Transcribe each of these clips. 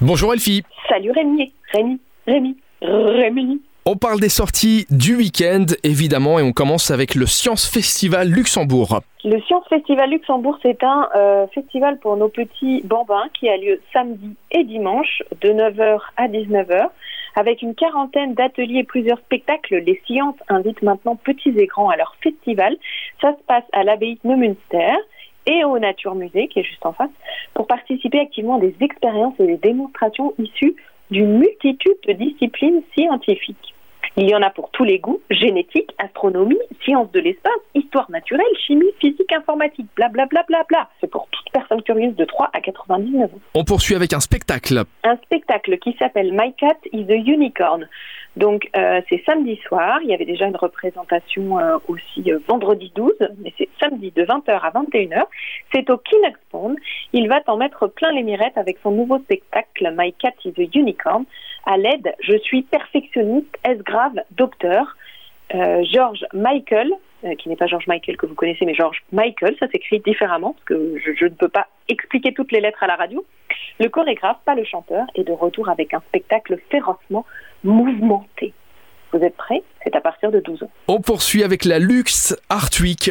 Bonjour Elfie. Salut Rémi, Rémi, Rémi, Rémi. On parle des sorties du week-end évidemment et on commence avec le Science Festival Luxembourg. Le Science Festival Luxembourg, c'est un euh, festival pour nos petits bambins qui a lieu samedi et dimanche de 9h à 19h avec une quarantaine d'ateliers et plusieurs spectacles. Les sciences invitent maintenant petits et grands à leur festival. Ça se passe à l'abbaye de Neumünster et au Nature Musée, qui est juste en face, pour participer activement à des expériences et des démonstrations issues d'une multitude de disciplines scientifiques. Il y en a pour tous les goûts, génétique, astronomie, sciences de l'espace, histoire naturelle, chimie, physique, informatique, blablabla. Bla, bla, bla, C'est pour toute personne curieuse de 3 à 99 ans. On poursuit avec un spectacle. Un spectacle qui s'appelle My Cat is a Unicorn. Donc euh, c'est samedi soir, il y avait déjà une représentation euh, aussi euh, vendredi 12, mais c'est samedi de 20h à 21h. C'est au Kinox Pond. Il va t'en mettre plein les mirettes avec son nouveau spectacle My Cat is a Unicorn. À l'aide, je suis perfectionniste, est-ce grave, docteur. George Michael, qui n'est pas George Michael que vous connaissez, mais George Michael, ça s'écrit différemment, parce que je, je, ne peux pas expliquer toutes les lettres à la radio. Le chorégraphe, pas le chanteur, est de retour avec un spectacle férocement mouvementé. Vous êtes prêts? C'est à partir de 12 ans. On poursuit avec la Lux Art Week.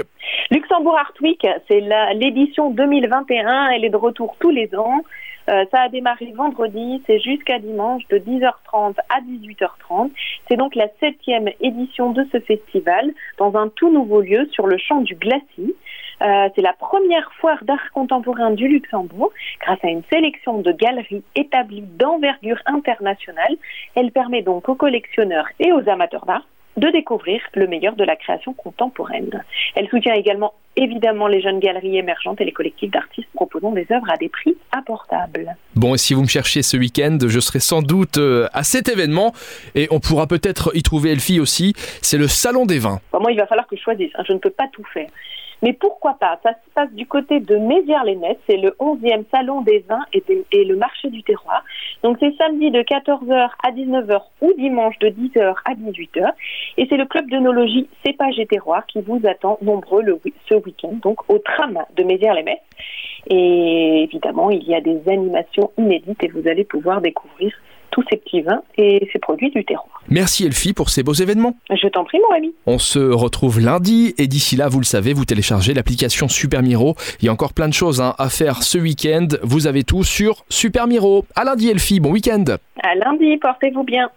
Luxembourg Art Week, c'est l'édition 2021. Elle est de retour tous les ans. Euh, ça a démarré vendredi, c'est jusqu'à dimanche de 10h30 à 18h30. C'est donc la septième édition de ce festival dans un tout nouveau lieu sur le champ du Glacis. Euh, c'est la première foire d'art contemporain du Luxembourg. Grâce à une sélection de galeries établies d'envergure internationale, elle permet donc aux collectionneurs et aux amateurs d'art de découvrir le meilleur de la création contemporaine. Elle soutient également évidemment les jeunes galeries émergentes et les collectifs d'artistes proposant des œuvres à des prix abordables. Bon, et si vous me cherchez ce week-end, je serai sans doute euh, à cet événement et on pourra peut-être y trouver Elfie aussi. C'est le Salon des vins. moi, il va falloir que je choisisse. Hein. Je ne peux pas tout faire. Mais pourquoi pas? Ça se passe du côté de Mézières-les-Messes, c'est le 11e salon des vins et, le marché du terroir. Donc c'est samedi de 14h à 19h ou dimanche de 10h à 18h. Et c'est le club d'œnologie Cépage et Terroir qui vous attend nombreux le, ce week-end, donc au tram de Mézières-les-Messes. Et évidemment, il y a des animations inédites et vous allez pouvoir découvrir tous ces petits vins et ces produits du terroir. Merci Elfie pour ces beaux événements. Je t'en prie mon ami. On se retrouve lundi et d'ici là, vous le savez, vous téléchargez l'application Super Miro. Il y a encore plein de choses hein, à faire ce week-end. Vous avez tout sur Super Miro. À lundi Elfie, bon week-end. À lundi, portez-vous bien.